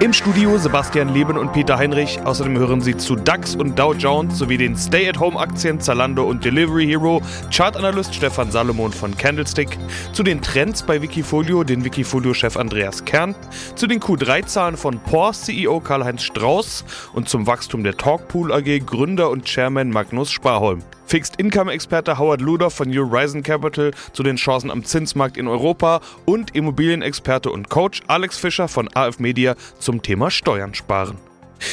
Im Studio Sebastian Leben und Peter Heinrich. Außerdem hören Sie zu DAX und Dow Jones sowie den Stay-at-Home-Aktien Zalando und Delivery Hero, Chartanalyst Stefan Salomon von Candlestick, zu den Trends bei Wikifolio den Wikifolio-Chef Andreas Kern, zu den Q3-Zahlen von POR CEO Karl-Heinz Strauß. Und zum Wachstum der Talkpool AG Gründer und Chairman Magnus Sparholm. Fixed-Income-Experte Howard Luder von Horizon Capital zu den Chancen am Zinsmarkt in Europa. Und Immobilienexperte und Coach Alex Fischer von AF Media zum Thema Steuern sparen.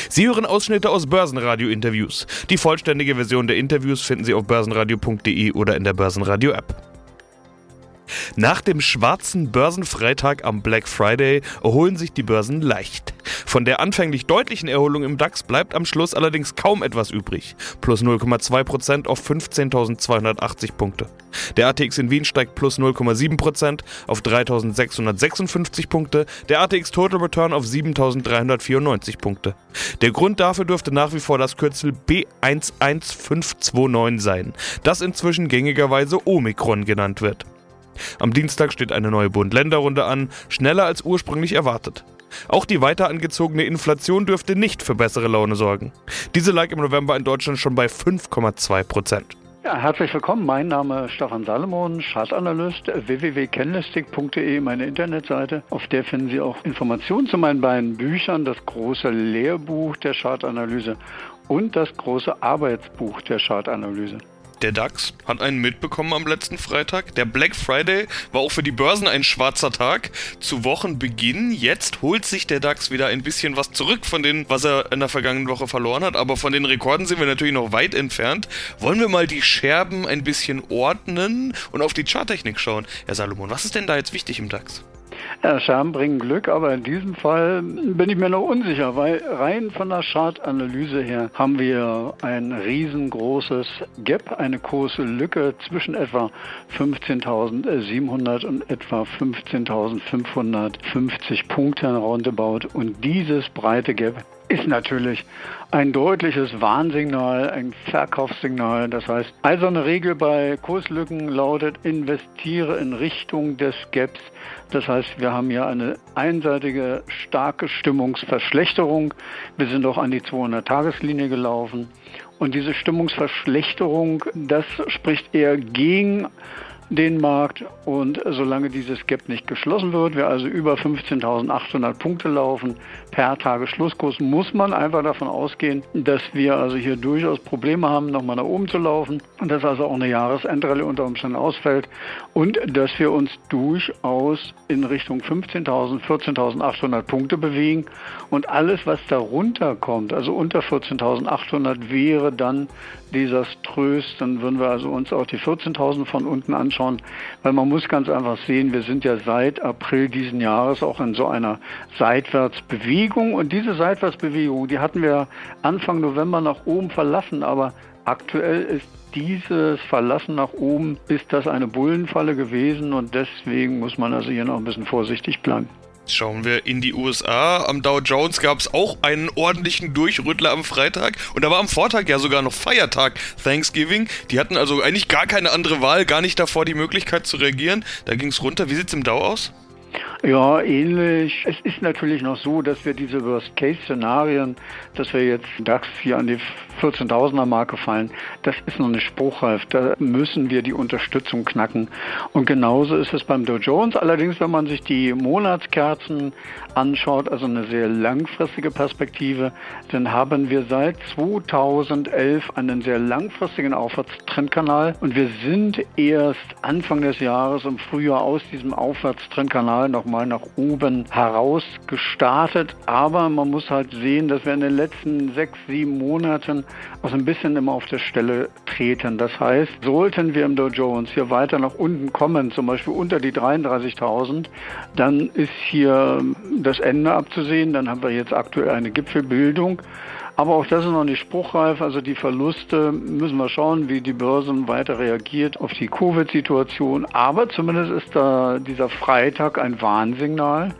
Sie hören Ausschnitte aus Börsenradio-Interviews. Die vollständige Version der Interviews finden Sie auf börsenradio.de oder in der Börsenradio-App. Nach dem schwarzen Börsenfreitag am Black Friday erholen sich die Börsen leicht. Von der anfänglich deutlichen Erholung im DAX bleibt am Schluss allerdings kaum etwas übrig. Plus 0,2% auf 15.280 Punkte. Der ATX in Wien steigt plus 0,7% auf 3.656 Punkte. Der ATX Total Return auf 7.394 Punkte. Der Grund dafür dürfte nach wie vor das Kürzel B11529 sein, das inzwischen gängigerweise Omikron genannt wird. Am Dienstag steht eine neue Bund-Länder-Runde an, schneller als ursprünglich erwartet. Auch die weiter angezogene Inflation dürfte nicht für bessere Laune sorgen. Diese lag im November in Deutschland schon bei 5,2 Prozent. Ja, herzlich willkommen. Mein Name ist Stefan Salomon, Chartanalyst, www.candlestick.de, meine Internetseite. Auf der finden Sie auch Informationen zu meinen beiden Büchern, das große Lehrbuch der Chartanalyse und das große Arbeitsbuch der Chartanalyse. Der DAX hat einen mitbekommen am letzten Freitag. Der Black Friday war auch für die Börsen ein schwarzer Tag. Zu Wochenbeginn. Jetzt holt sich der DAX wieder ein bisschen was zurück von dem, was er in der vergangenen Woche verloren hat. Aber von den Rekorden sind wir natürlich noch weit entfernt. Wollen wir mal die Scherben ein bisschen ordnen und auf die Charttechnik schauen? Herr Salomon, was ist denn da jetzt wichtig im DAX? Ja, Scherben bringen Glück, aber in diesem Fall bin ich mir noch unsicher, weil rein von der Chartanalyse her haben wir ein riesengroßes Gap, eine große Lücke zwischen etwa 15.700 und etwa 15.550 Punkten roundabout und dieses breite Gap ist natürlich ein deutliches Warnsignal, ein Verkaufssignal. Das heißt, also eine Regel bei Kurslücken lautet, investiere in Richtung des Gaps. Das heißt, wir haben hier eine einseitige starke Stimmungsverschlechterung. Wir sind auch an die 200-Tageslinie gelaufen. Und diese Stimmungsverschlechterung, das spricht eher gegen den Markt. Und solange dieses Gap nicht geschlossen wird, wir also über 15.800 Punkte laufen per Tagesschlusskurs, muss man einfach davon ausgehen, dass wir also hier durchaus Probleme haben, nochmal nach oben zu laufen und dass also auch eine Jahresendrallye unter Umständen ausfällt und dass wir uns durchaus in Richtung 15.000, 14.800 Punkte bewegen. Und alles, was darunter kommt, also unter 14.800 wäre dann desaströs, dann würden wir also uns auch die 14.000 von unten anschauen, weil man muss ganz einfach sehen, wir sind ja seit April diesen Jahres auch in so einer Seitwärtsbewegung. Und diese Seitwärtsbewegung, die hatten wir Anfang November nach oben verlassen, aber aktuell ist dieses Verlassen nach oben, ist das eine Bullenfalle gewesen. Und deswegen muss man also hier noch ein bisschen vorsichtig bleiben. Schauen wir in die USA. Am Dow Jones gab es auch einen ordentlichen Durchrüttler am Freitag. Und da war am Vortag ja sogar noch Feiertag, Thanksgiving. Die hatten also eigentlich gar keine andere Wahl, gar nicht davor die Möglichkeit zu reagieren. Da ging es runter. Wie sieht es im Dow aus? Ja, ähnlich. Es ist natürlich noch so, dass wir diese Worst-Case-Szenarien, dass wir jetzt DAX hier an die 14.000er Marke fallen, das ist noch nicht spruchreif. Da müssen wir die Unterstützung knacken. Und genauso ist es beim Dow Jones. Allerdings, wenn man sich die Monatskerzen anschaut, also eine sehr langfristige Perspektive, dann haben wir seit 2011 einen sehr langfristigen Aufwärtstrendkanal und wir sind erst Anfang des Jahres im Frühjahr aus diesem Aufwärtstrendkanal nochmal nach oben heraus gestartet. Aber man muss halt sehen, dass wir in den letzten sechs, sieben Monaten auch so ein bisschen immer auf der Stelle treten. Das heißt, sollten wir im Dow Jones hier weiter nach unten kommen, zum Beispiel unter die 33.000, dann ist hier das Ende abzusehen. Dann haben wir jetzt aktuell eine Gipfelbildung. Aber auch das ist noch nicht spruchreif. Also die Verluste müssen wir schauen, wie die Börsen weiter reagiert auf die Covid-Situation. Aber zumindest ist da dieser Freitag ein Warnsignal.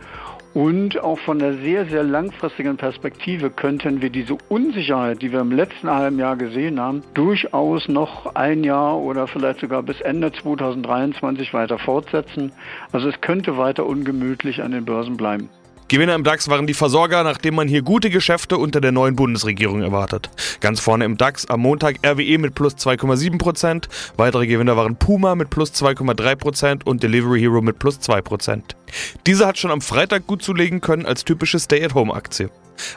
Und auch von der sehr, sehr langfristigen Perspektive könnten wir diese Unsicherheit, die wir im letzten halben Jahr gesehen haben, durchaus noch ein Jahr oder vielleicht sogar bis Ende 2023 weiter fortsetzen. Also es könnte weiter ungemütlich an den Börsen bleiben. Gewinner im DAX waren die Versorger, nachdem man hier gute Geschäfte unter der neuen Bundesregierung erwartet. Ganz vorne im DAX am Montag RWE mit plus 2,7%, weitere Gewinner waren Puma mit plus 2,3% und Delivery Hero mit plus 2%. Diese hat schon am Freitag gut zulegen können als typische Stay-at-Home-Aktie.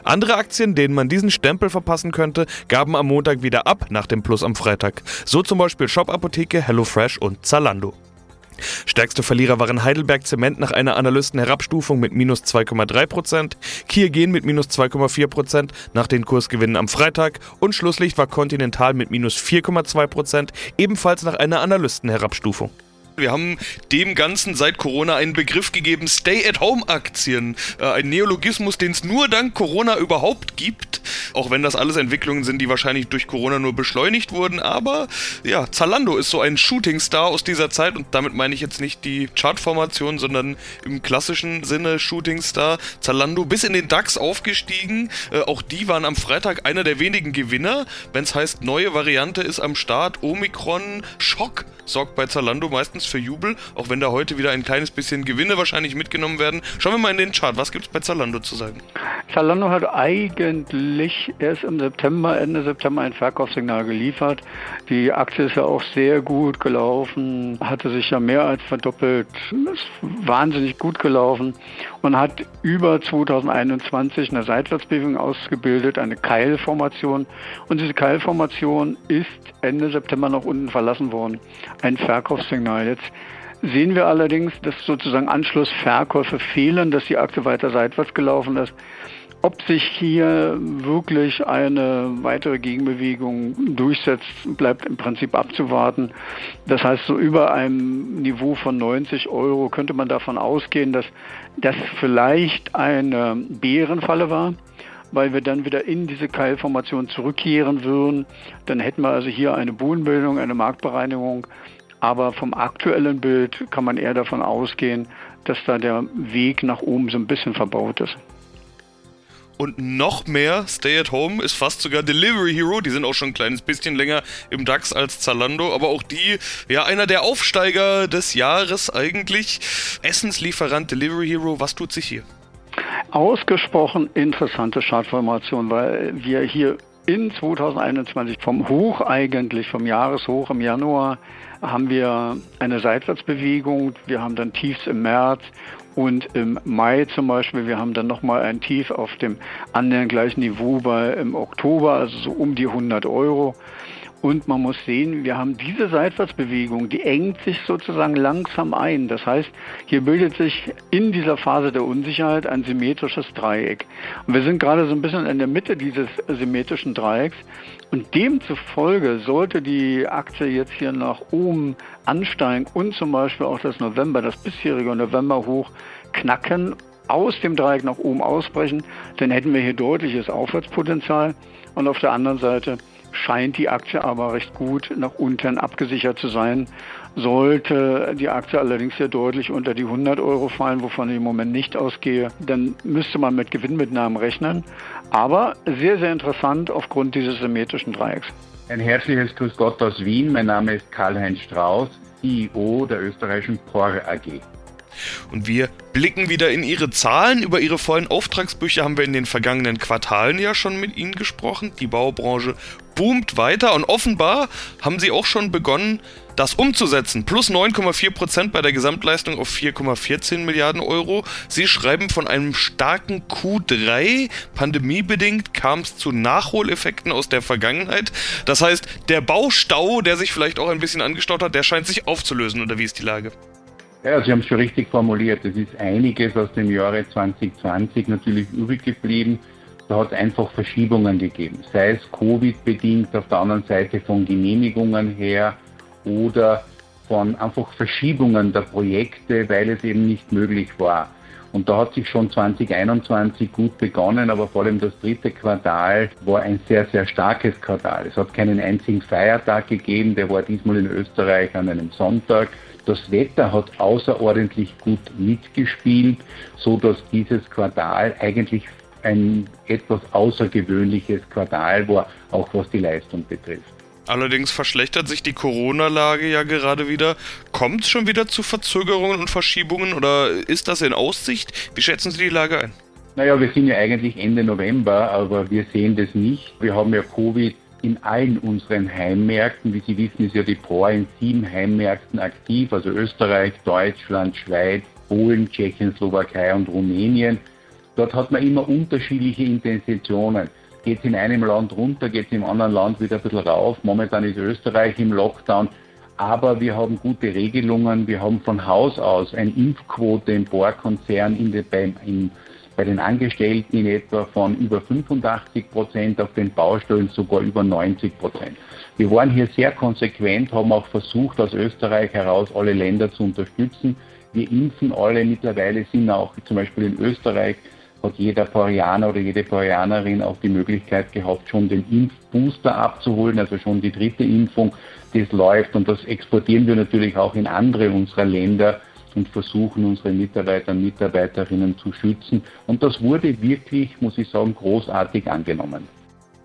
Andere Aktien, denen man diesen Stempel verpassen könnte, gaben am Montag wieder ab nach dem Plus am Freitag. So zum Beispiel Shop Apotheke, HelloFresh und Zalando. Stärkste Verlierer waren Heidelberg Zement nach einer Analystenherabstufung mit minus 2,3%, Kier Gen mit minus 2,4% nach den Kursgewinnen am Freitag und Schlusslicht war Continental mit minus 4,2%, ebenfalls nach einer Analystenherabstufung. Wir haben dem Ganzen seit Corona einen Begriff gegeben, Stay-at-Home-Aktien. Äh, ein Neologismus, den es nur dank Corona überhaupt gibt. Auch wenn das alles Entwicklungen sind, die wahrscheinlich durch Corona nur beschleunigt wurden. Aber ja, Zalando ist so ein Shooting-Star aus dieser Zeit. Und damit meine ich jetzt nicht die Chartformation, sondern im klassischen Sinne Shooting-Star. Zalando bis in den DAX aufgestiegen. Äh, auch die waren am Freitag einer der wenigen Gewinner. Wenn es heißt, neue Variante ist am Start. Omikron, Schock sorgt bei Zalando meistens für Jubel, auch wenn da heute wieder ein kleines bisschen Gewinne wahrscheinlich mitgenommen werden. Schauen wir mal in den Chart. Was gibt es bei Zalando zu sagen? Zalando hat eigentlich erst im September, Ende September ein Verkaufssignal geliefert. Die Aktie ist ja auch sehr gut gelaufen, hatte sich ja mehr als verdoppelt, ist wahnsinnig gut gelaufen und hat über 2021 eine Seitwärtsbewegung ausgebildet, eine Keilformation. Und diese Keilformation ist Ende September nach unten verlassen worden. Ein Verkaufssignal. Jetzt sehen wir allerdings, dass sozusagen Anschlussverkäufe fehlen, dass die Aktie weiter seitwärts gelaufen ist. Ob sich hier wirklich eine weitere Gegenbewegung durchsetzt, bleibt im Prinzip abzuwarten. Das heißt, so über einem Niveau von 90 Euro könnte man davon ausgehen, dass das vielleicht eine Bärenfalle war weil wir dann wieder in diese Keilformation zurückkehren würden. Dann hätten wir also hier eine Bodenbildung, eine Marktbereinigung. Aber vom aktuellen Bild kann man eher davon ausgehen, dass da der Weg nach oben so ein bisschen verbaut ist und noch mehr Stay at Home ist fast sogar Delivery Hero. Die sind auch schon ein kleines bisschen länger im DAX als Zalando, aber auch die, ja, einer der Aufsteiger des Jahres eigentlich. Essenslieferant Delivery Hero, was tut sich hier? Ausgesprochen interessante Chartformation, weil wir hier in 2021 vom Hoch eigentlich, vom Jahreshoch im Januar, haben wir eine Seitwärtsbewegung. Wir haben dann Tiefs im März und im Mai zum Beispiel, wir haben dann nochmal ein Tief auf dem annähernd gleichen Niveau bei im Oktober, also so um die 100 Euro. Und man muss sehen, wir haben diese Seitwärtsbewegung, die engt sich sozusagen langsam ein. Das heißt, hier bildet sich in dieser Phase der Unsicherheit ein symmetrisches Dreieck. Und wir sind gerade so ein bisschen in der Mitte dieses symmetrischen Dreiecks. Und demzufolge sollte die Aktie jetzt hier nach oben ansteigen und zum Beispiel auch das November, das bisherige November hoch knacken, aus dem Dreieck nach oben ausbrechen, dann hätten wir hier deutliches Aufwärtspotenzial. Und auf der anderen Seite scheint die Aktie aber recht gut nach unten abgesichert zu sein. Sollte die Aktie allerdings sehr deutlich unter die 100 Euro fallen, wovon ich im Moment nicht ausgehe, dann müsste man mit Gewinnmitnahmen rechnen. Aber sehr, sehr interessant aufgrund dieses symmetrischen Dreiecks. Ein herzliches Grüß Gott aus Wien. Mein Name ist Karl-Heinz Strauß, CEO der österreichischen POR AG. Und wir blicken wieder in Ihre Zahlen. Über Ihre vollen Auftragsbücher haben wir in den vergangenen Quartalen ja schon mit Ihnen gesprochen. Die Baubranche boomt weiter und offenbar haben Sie auch schon begonnen, das umzusetzen. Plus 9,4% bei der Gesamtleistung auf 4,14 Milliarden Euro. Sie schreiben von einem starken Q3. Pandemiebedingt kam es zu Nachholeffekten aus der Vergangenheit. Das heißt, der Baustau, der sich vielleicht auch ein bisschen angestaut hat, der scheint sich aufzulösen. Oder wie ist die Lage? Ja, Sie haben es schon richtig formuliert. Es ist einiges aus dem Jahre 2020 natürlich übrig geblieben. Da hat es einfach Verschiebungen gegeben, sei es Covid-bedingt, auf der anderen Seite von Genehmigungen her oder von einfach Verschiebungen der Projekte, weil es eben nicht möglich war. Und da hat sich schon 2021 gut begonnen, aber vor allem das dritte Quartal war ein sehr, sehr starkes Quartal. Es hat keinen einzigen Feiertag gegeben, der war diesmal in Österreich an einem Sonntag. Das Wetter hat außerordentlich gut mitgespielt, so dass dieses Quartal eigentlich ein etwas außergewöhnliches Quartal war, auch was die Leistung betrifft. Allerdings verschlechtert sich die Corona-Lage ja gerade wieder. Kommt es schon wieder zu Verzögerungen und Verschiebungen oder ist das in Aussicht? Wie schätzen Sie die Lage ein? Naja, wir sind ja eigentlich Ende November, aber wir sehen das nicht. Wir haben ja Covid in allen unseren Heimmärkten. Wie Sie wissen, ist ja die POR in sieben Heimmärkten aktiv, also Österreich, Deutschland, Schweiz, Polen, Tschechien, Slowakei und Rumänien. Dort hat man immer unterschiedliche Intentionen geht es in einem Land runter, geht es im anderen Land wieder ein bisschen rauf. Momentan ist Österreich im Lockdown. Aber wir haben gute Regelungen. Wir haben von Haus aus eine Impfquote im Bohrkonzern in de, bei, in, bei den Angestellten in etwa von über 85 Prozent, auf den Baustellen sogar über 90 Prozent. Wir waren hier sehr konsequent, haben auch versucht, aus Österreich heraus alle Länder zu unterstützen. Wir impfen alle. Mittlerweile sind auch zum Beispiel in Österreich hat jeder Parianer oder jede Parianerin auch die Möglichkeit gehabt, schon den Impfbooster abzuholen, also schon die dritte Impfung. Das läuft und das exportieren wir natürlich auch in andere unserer Länder und versuchen unsere Mitarbeiter und Mitarbeiterinnen zu schützen. Und das wurde wirklich, muss ich sagen, großartig angenommen.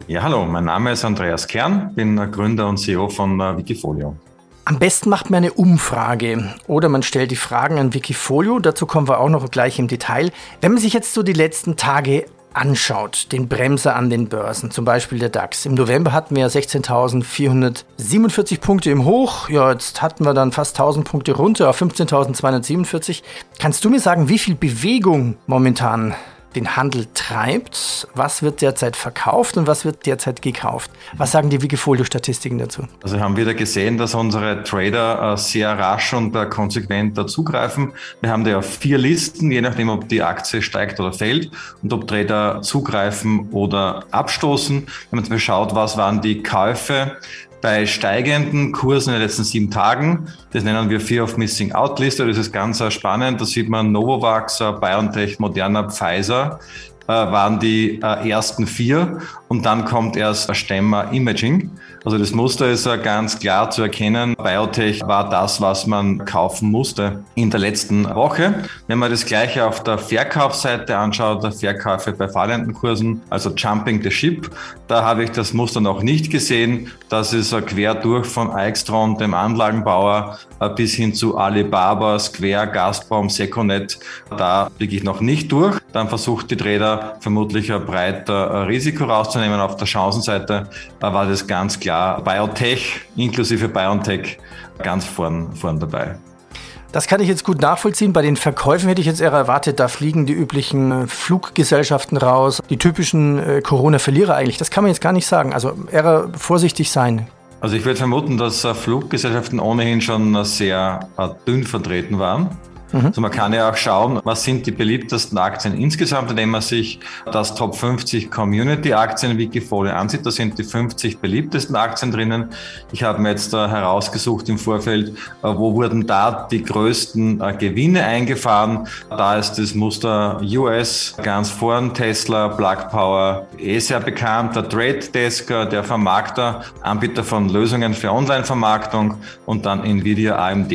Ja, hallo, mein Name ist Andreas Kern, bin Gründer und CEO von äh, Wikifolio. Am besten macht man eine Umfrage oder man stellt die Fragen an Wikifolio. Dazu kommen wir auch noch gleich im Detail. Wenn man sich jetzt so die letzten Tage anschaut, den Bremser an den Börsen, zum Beispiel der DAX. Im November hatten wir 16.447 Punkte im Hoch. Ja, jetzt hatten wir dann fast 1000 Punkte runter auf 15.247. Kannst du mir sagen, wie viel Bewegung momentan den Handel treibt. Was wird derzeit verkauft und was wird derzeit gekauft? Was sagen die Wikifolio-Statistiken dazu? Also haben wieder gesehen, dass unsere Trader äh, sehr rasch und äh, konsequent dazugreifen. Wir haben da vier Listen, je nachdem, ob die Aktie steigt oder fällt und ob Trader zugreifen oder abstoßen. Wenn man zum Beispiel schaut, was waren die Käufe bei steigenden Kursen in den letzten sieben Tagen. Das nennen wir Fear of Missing Out Liste. Das ist ganz spannend. Da sieht man Novavax, BioNTech, Moderna, Pfizer äh, waren die äh, ersten vier und dann kommt erst Stemmer Imaging. Also das Muster ist ganz klar zu erkennen. Biotech war das, was man kaufen musste in der letzten Woche. Wenn man das gleiche auf der Verkaufsseite anschaut, der Verkäufe bei fallenden Kursen, also Jumping the Ship, da habe ich das Muster noch nicht gesehen. Das ist quer durch von Aixtron, dem Anlagenbauer, äh, bis hin zu Alibaba, Square, Gazprom, Seconet. Da blicke ich noch nicht durch. Dann versucht die Trader vermutlich ein breiter Risiko rauszunehmen. Auf der Chancenseite war das ganz klar Biotech inklusive BioNTech ganz vorn, vorn dabei. Das kann ich jetzt gut nachvollziehen. Bei den Verkäufen hätte ich jetzt eher erwartet, da fliegen die üblichen äh, Fluggesellschaften raus, die typischen äh, Corona-Verlierer eigentlich. Das kann man jetzt gar nicht sagen. Also eher vorsichtig sein. Also ich würde vermuten, dass äh, Fluggesellschaften ohnehin schon sehr dünn vertreten waren. Mhm. Also man kann ja auch schauen, was sind die beliebtesten Aktien insgesamt, indem man sich das Top 50 Community Aktien Wikifolio ansieht. Da sind die 50 beliebtesten Aktien drinnen. Ich habe mir jetzt da herausgesucht im Vorfeld, äh, wo wurden da die größten äh, Gewinne eingefahren. Da ist das Muster US ganz vorn, Tesla, Plug Power, eh sehr bekannt, der Trade Desk, der Vermarkter, Anbieter von Lösungen für Online-Vermarktung und dann Nvidia, AMD,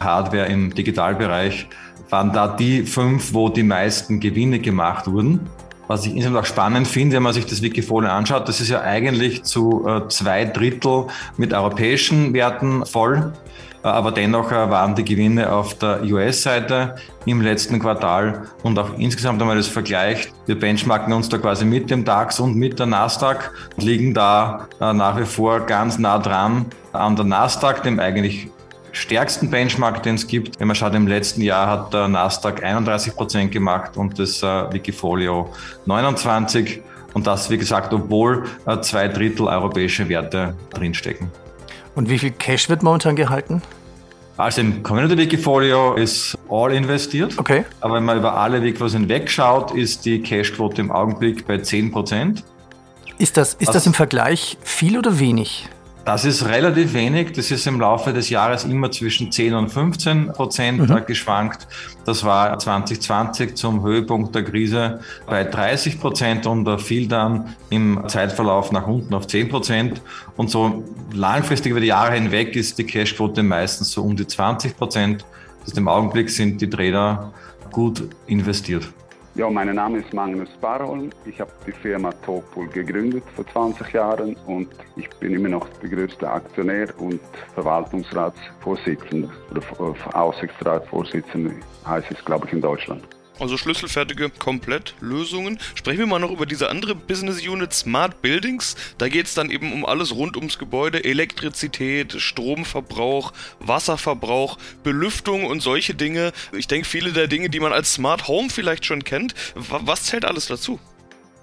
Hardware im Digitalbereich, waren da die fünf, wo die meisten Gewinne gemacht wurden. Was ich insgesamt auch spannend finde, wenn man sich das Wikifolio anschaut, das ist ja eigentlich zu äh, zwei Drittel mit europäischen Werten voll. Äh, aber dennoch äh, waren die Gewinne auf der US-Seite im letzten Quartal und auch insgesamt, wenn man das vergleicht, wir benchmarken uns da quasi mit dem DAX und mit der Nasdaq und liegen da nach wie vor ganz nah dran an der Nasdaq, dem eigentlich stärksten Benchmark, den es gibt. Wenn man schaut, im letzten Jahr hat der Nasdaq 31 Prozent gemacht und das äh, Wikifolio 29. Und das, wie gesagt, obwohl äh, zwei Drittel europäische Werte drinstecken. Und wie viel Cash wird momentan gehalten? Also im Community Wikifolio ist all investiert. Okay. Aber wenn man über alle Wikifolios hinwegschaut, ist die Cashquote im Augenblick bei 10 Prozent. Ist das, ist das im Vergleich viel oder wenig? Das ist relativ wenig. Das ist im Laufe des Jahres immer zwischen 10 und 15 Prozent mhm. geschwankt. Das war 2020 zum Höhepunkt der Krise bei 30 Prozent und da fiel dann im Zeitverlauf nach unten auf 10 Prozent. Und so langfristig über die Jahre hinweg ist die Cashquote meistens so um die 20 Prozent. Das heißt, im Augenblick sind die Trader gut investiert. Ja, mein Name ist Magnus Barholm. Ich habe die Firma Talkpool gegründet vor 20 Jahren und ich bin immer noch der größte Aktionär und Verwaltungsratsvorsitzender oder Aufsichtsratsvorsitzender heißt es, glaube ich, in Deutschland. Also schlüsselfertige Komplettlösungen. Sprechen wir mal noch über diese andere Business Unit Smart Buildings. Da geht es dann eben um alles rund ums Gebäude, Elektrizität, Stromverbrauch, Wasserverbrauch, Belüftung und solche Dinge. Ich denke, viele der Dinge, die man als Smart Home vielleicht schon kennt. Was zählt alles dazu?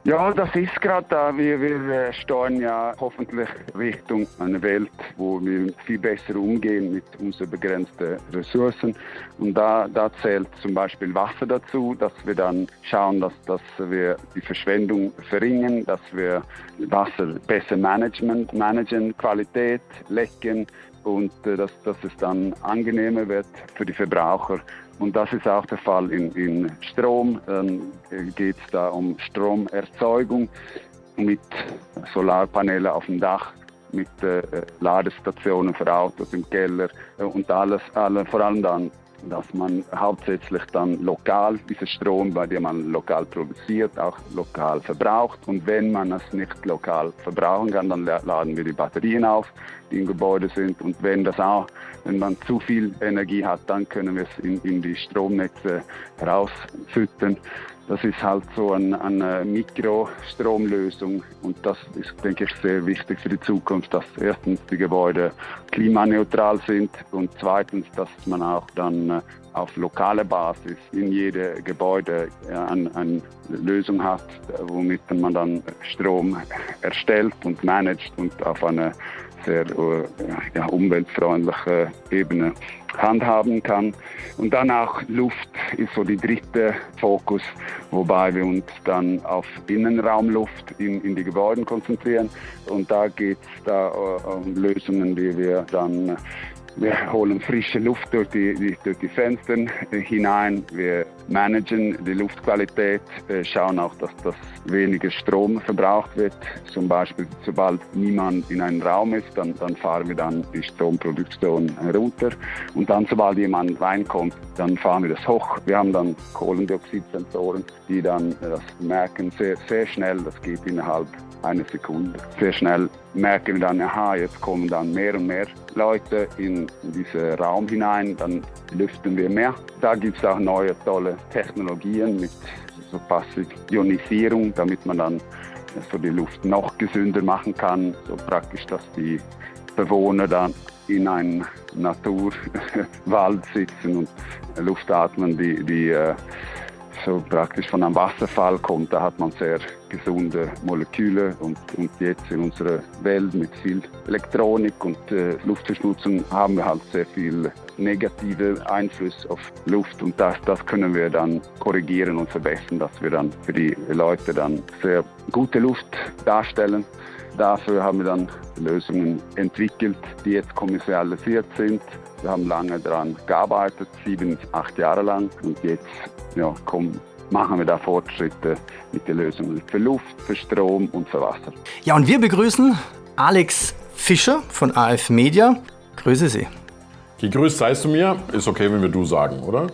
Ja, das ist gerade da. Wir, wir äh, steuern ja hoffentlich Richtung einer Welt, wo wir viel besser umgehen mit unseren begrenzten Ressourcen. Und da, da zählt zum Beispiel Wasser dazu, dass wir dann schauen, dass, dass wir die Verschwendung verringern, dass wir Wasser besser management, managen, Qualität, Lecken und äh, dass, dass es dann angenehmer wird für die Verbraucher und das ist auch der Fall in, in Strom. Dann geht es da um Stromerzeugung mit Solarpanelen auf dem Dach, mit äh, Ladestationen für Autos im Keller äh, und alles, alle, vor allem dann dass man hauptsächlich dann lokal diesen Strom, bei dem man lokal produziert, auch lokal verbraucht. Und wenn man es nicht lokal verbrauchen kann, dann laden wir die Batterien auf, die im Gebäude sind. Und wenn das auch, wenn man zu viel Energie hat, dann können wir es in, in die Stromnetze herausfüttern. Das ist halt so eine, eine Mikrostromlösung und das ist, denke ich, sehr wichtig für die Zukunft, dass erstens die Gebäude klimaneutral sind und zweitens, dass man auch dann äh, auf lokaler Basis in jedem Gebäude äh, eine, eine Lösung hat, womit man dann Strom erstellt und managt und auf eine sehr äh, ja, umweltfreundliche Ebene handhaben kann. Und dann auch Luft ist so die dritte Fokus, wobei wir uns dann auf Innenraumluft in, in die Gebäude konzentrieren. Und da geht es da äh, um Lösungen, die wir dann wir holen frische Luft durch die, die, durch die Fenster hinein. Wir managen die Luftqualität, wir schauen auch, dass das weniger Strom verbraucht wird. Zum Beispiel, sobald niemand in einem Raum ist, dann, dann fahren wir dann die Stromproduktion runter. Und dann, sobald jemand reinkommt, dann fahren wir das hoch. Wir haben dann Kohlendioxidsensoren, die dann das merken sehr, sehr schnell. Das geht innerhalb einer Sekunde. Sehr schnell merken wir dann, aha, jetzt kommen dann mehr und mehr Leute in diesen Raum hinein, dann lüften wir mehr. Da gibt es auch neue tolle Technologien mit so Passiv-Ionisierung, damit man dann so die Luft noch gesünder machen kann. So praktisch, dass die Bewohner dann in einem Naturwald sitzen und Luft atmen, die, die äh, so praktisch von einem Wasserfall kommt. Da hat man sehr gesunde Moleküle und, und jetzt in unserer Welt mit viel Elektronik und äh, Luftverschmutzung haben wir halt sehr viel negative Einfluss auf Luft und das, das können wir dann korrigieren und verbessern, dass wir dann für die Leute dann sehr gute Luft darstellen. Dafür haben wir dann Lösungen entwickelt, die jetzt kommerzialisiert sind. Wir haben lange daran gearbeitet, sieben, acht Jahre lang und jetzt ja, kommen machen wir da Fortschritte mit den Lösungen für Luft, für Strom und für Wasser. Ja, und wir begrüßen Alex Fischer von AF Media. Grüße Sie. Gegrüßt seist du mir. Ist okay, wenn wir du sagen, oder?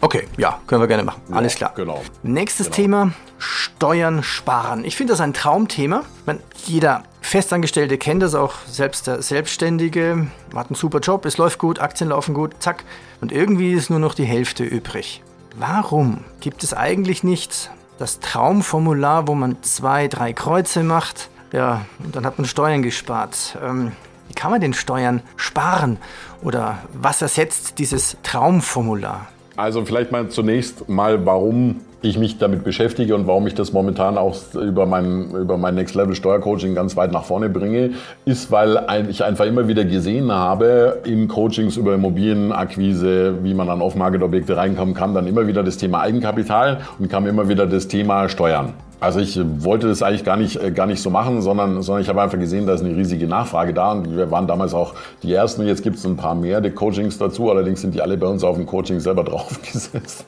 Okay, ja, können wir gerne machen. Ja, Alles klar. Genau. Nächstes genau. Thema: Steuern sparen. Ich finde das ein Traumthema. Meine, jeder Festangestellte kennt das auch, selbst der Selbstständige hat einen super Job, es läuft gut, Aktien laufen gut, zack. Und irgendwie ist nur noch die Hälfte übrig. Warum gibt es eigentlich nicht das Traumformular, wo man zwei, drei Kreuze macht? Ja, und dann hat man Steuern gespart. Ähm, wie kann man den Steuern sparen? Oder was ersetzt dieses Traumformular? Also vielleicht mal zunächst mal, warum ich mich damit beschäftige und warum ich das momentan auch über mein, über mein Next Level Steuercoaching ganz weit nach vorne bringe, ist, weil ich einfach immer wieder gesehen habe, in Coachings über Immobilienakquise, wie man an Off-Market-Objekte reinkommen kann, dann immer wieder das Thema Eigenkapital und kam immer wieder das Thema Steuern. Also ich wollte das eigentlich gar nicht, äh, gar nicht so machen, sondern, sondern ich habe einfach gesehen, da ist eine riesige Nachfrage da und wir waren damals auch die Ersten. Jetzt gibt es ein paar mehr die Coachings dazu, allerdings sind die alle bei uns auf dem Coaching selber draufgesetzt,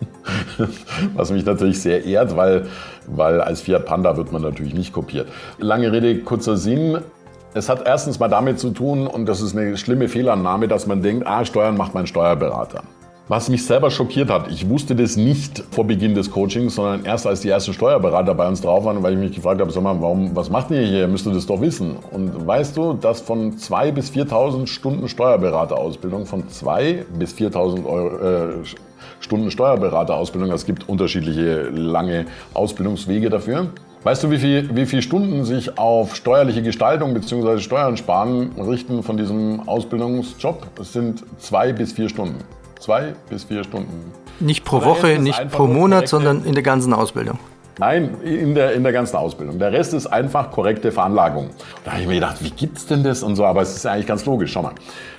was mich natürlich sehr ehrt, weil, weil als Fiat Panda wird man natürlich nicht kopiert. Lange Rede, kurzer Sinn. Es hat erstens mal damit zu tun, und das ist eine schlimme Fehlannahme, dass man denkt, ah, Steuern macht mein Steuerberater. Was mich selber schockiert hat, ich wusste das nicht vor Beginn des Coachings, sondern erst als die ersten Steuerberater bei uns drauf waren, weil ich mich gefragt habe, sag mal, warum, was macht ihr hier? Ihr müsstet das doch wissen. Und weißt du, dass von 2.000 bis 4.000 Stunden Steuerberaterausbildung, von 2.000 bis 4.000 äh, Stunden Steuerberaterausbildung, es gibt unterschiedliche lange Ausbildungswege dafür. Weißt du, wie viele wie viel Stunden sich auf steuerliche Gestaltung bzw. Steuern sparen richten von diesem Ausbildungsjob? Es sind zwei bis vier Stunden. Zwei bis vier Stunden. Nicht pro Woche, nicht pro Monat, sondern in der ganzen Ausbildung. Nein, in der, in der ganzen Ausbildung. Der Rest ist einfach korrekte Veranlagung. Da habe ich mir gedacht, wie gibt's denn das und so, aber es ist eigentlich ganz logisch. Schau mal,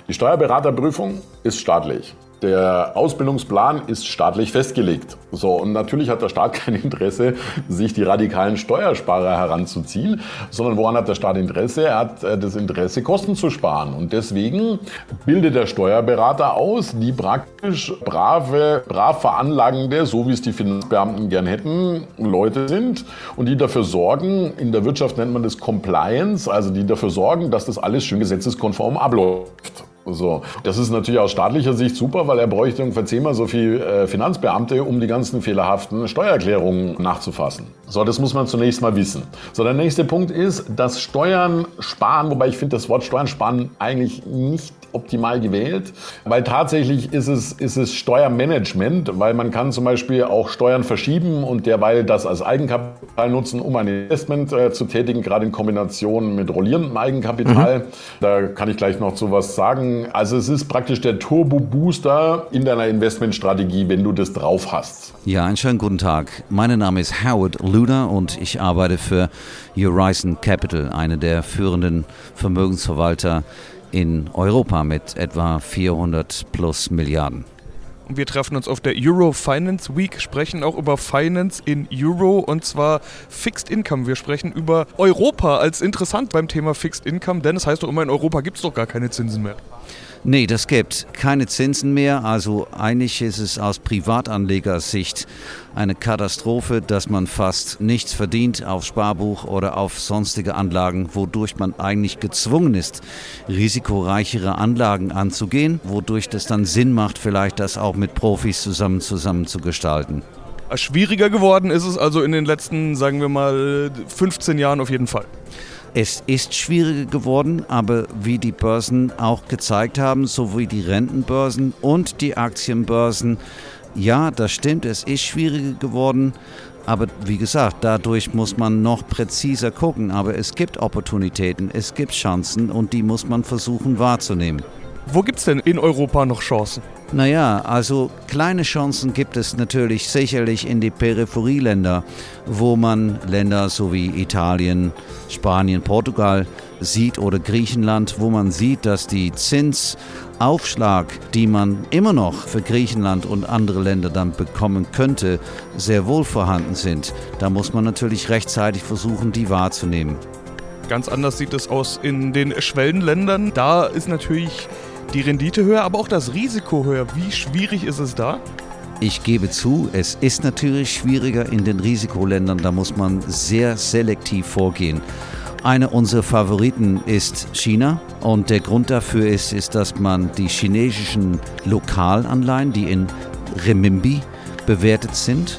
die Steuerberaterprüfung ist staatlich. Der Ausbildungsplan ist staatlich festgelegt. So, und natürlich hat der Staat kein Interesse, sich die radikalen Steuersparer heranzuziehen, sondern woran hat der Staat Interesse? Er hat äh, das Interesse, Kosten zu sparen. Und deswegen bildet der Steuerberater aus, die praktisch brave, brav veranlagende, so wie es die Finanzbeamten gern hätten, Leute sind und die dafür sorgen, in der Wirtschaft nennt man das Compliance, also die dafür sorgen, dass das alles schön gesetzeskonform abläuft. So, das ist natürlich aus staatlicher Sicht super, weil er bräuchte ungefähr zehnmal so viel äh, Finanzbeamte, um die ganzen fehlerhaften Steuererklärungen nachzufassen. So, das muss man zunächst mal wissen. So, der nächste Punkt ist, dass Steuern sparen, wobei ich finde das Wort Steuern sparen eigentlich nicht optimal gewählt, weil tatsächlich ist es, ist es Steuermanagement, weil man kann zum Beispiel auch Steuern verschieben und derweil das als Eigenkapital nutzen, um ein Investment äh, zu tätigen, gerade in Kombination mit rollierendem Eigenkapital. Mhm. Da kann ich gleich noch zu was sagen. Also es ist praktisch der Turbo-Booster in deiner Investmentstrategie, wenn du das drauf hast. Ja, einen schönen guten Tag. Mein Name ist Howard Luder und ich arbeite für Horizon Capital, eine der führenden Vermögensverwalter in Europa mit etwa 400 plus Milliarden. Wir treffen uns auf der Euro Finance Week, sprechen auch über Finance in Euro und zwar Fixed Income. Wir sprechen über Europa als interessant beim Thema Fixed Income, denn es heißt doch immer, in Europa gibt es doch gar keine Zinsen mehr. Nee, das gibt keine Zinsen mehr. Also eigentlich ist es aus Privatanlegersicht eine Katastrophe, dass man fast nichts verdient auf Sparbuch oder auf sonstige Anlagen, wodurch man eigentlich gezwungen ist, risikoreichere Anlagen anzugehen, wodurch das dann Sinn macht, vielleicht das auch mit Profis zusammen zusammen zu gestalten. Schwieriger geworden ist es also in den letzten, sagen wir mal, 15 Jahren auf jeden Fall. Es ist schwieriger geworden, aber wie die Börsen auch gezeigt haben, sowie die Rentenbörsen und die Aktienbörsen, ja, das stimmt, es ist schwieriger geworden. Aber wie gesagt, dadurch muss man noch präziser gucken. Aber es gibt Opportunitäten, es gibt Chancen und die muss man versuchen wahrzunehmen. Wo gibt es denn in Europa noch Chancen? Naja, also kleine Chancen gibt es natürlich sicherlich in die Peripherieländer, wo man Länder so wie Italien, Spanien, Portugal sieht oder Griechenland, wo man sieht, dass die Zinsaufschlag, die man immer noch für Griechenland und andere Länder dann bekommen könnte, sehr wohl vorhanden sind. Da muss man natürlich rechtzeitig versuchen, die wahrzunehmen. Ganz anders sieht es aus in den Schwellenländern. Da ist natürlich die Rendite höher, aber auch das Risiko höher. Wie schwierig ist es da? Ich gebe zu, es ist natürlich schwieriger in den Risikoländern. Da muss man sehr selektiv vorgehen. Einer unserer Favoriten ist China und der Grund dafür ist, ist, dass man die chinesischen Lokalanleihen, die in Renminbi bewertet sind,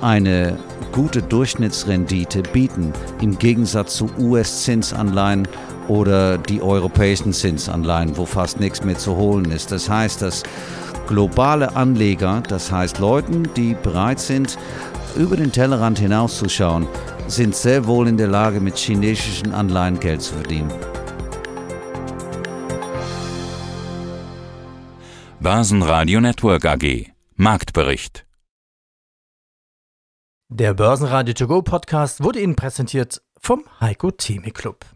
eine gute Durchschnittsrendite bieten im Gegensatz zu US-Zinsanleihen oder die europäischen Zinsanleihen, wo fast nichts mehr zu holen ist. Das heißt, dass globale Anleger, das heißt Leuten, die bereit sind, über den Tellerrand hinauszuschauen, sind sehr wohl in der Lage, mit chinesischen Anleihen Geld zu verdienen. Börsenradio Network AG Marktbericht Der Börsenradio To Go Podcast wurde Ihnen präsentiert vom Heiko Theme Club.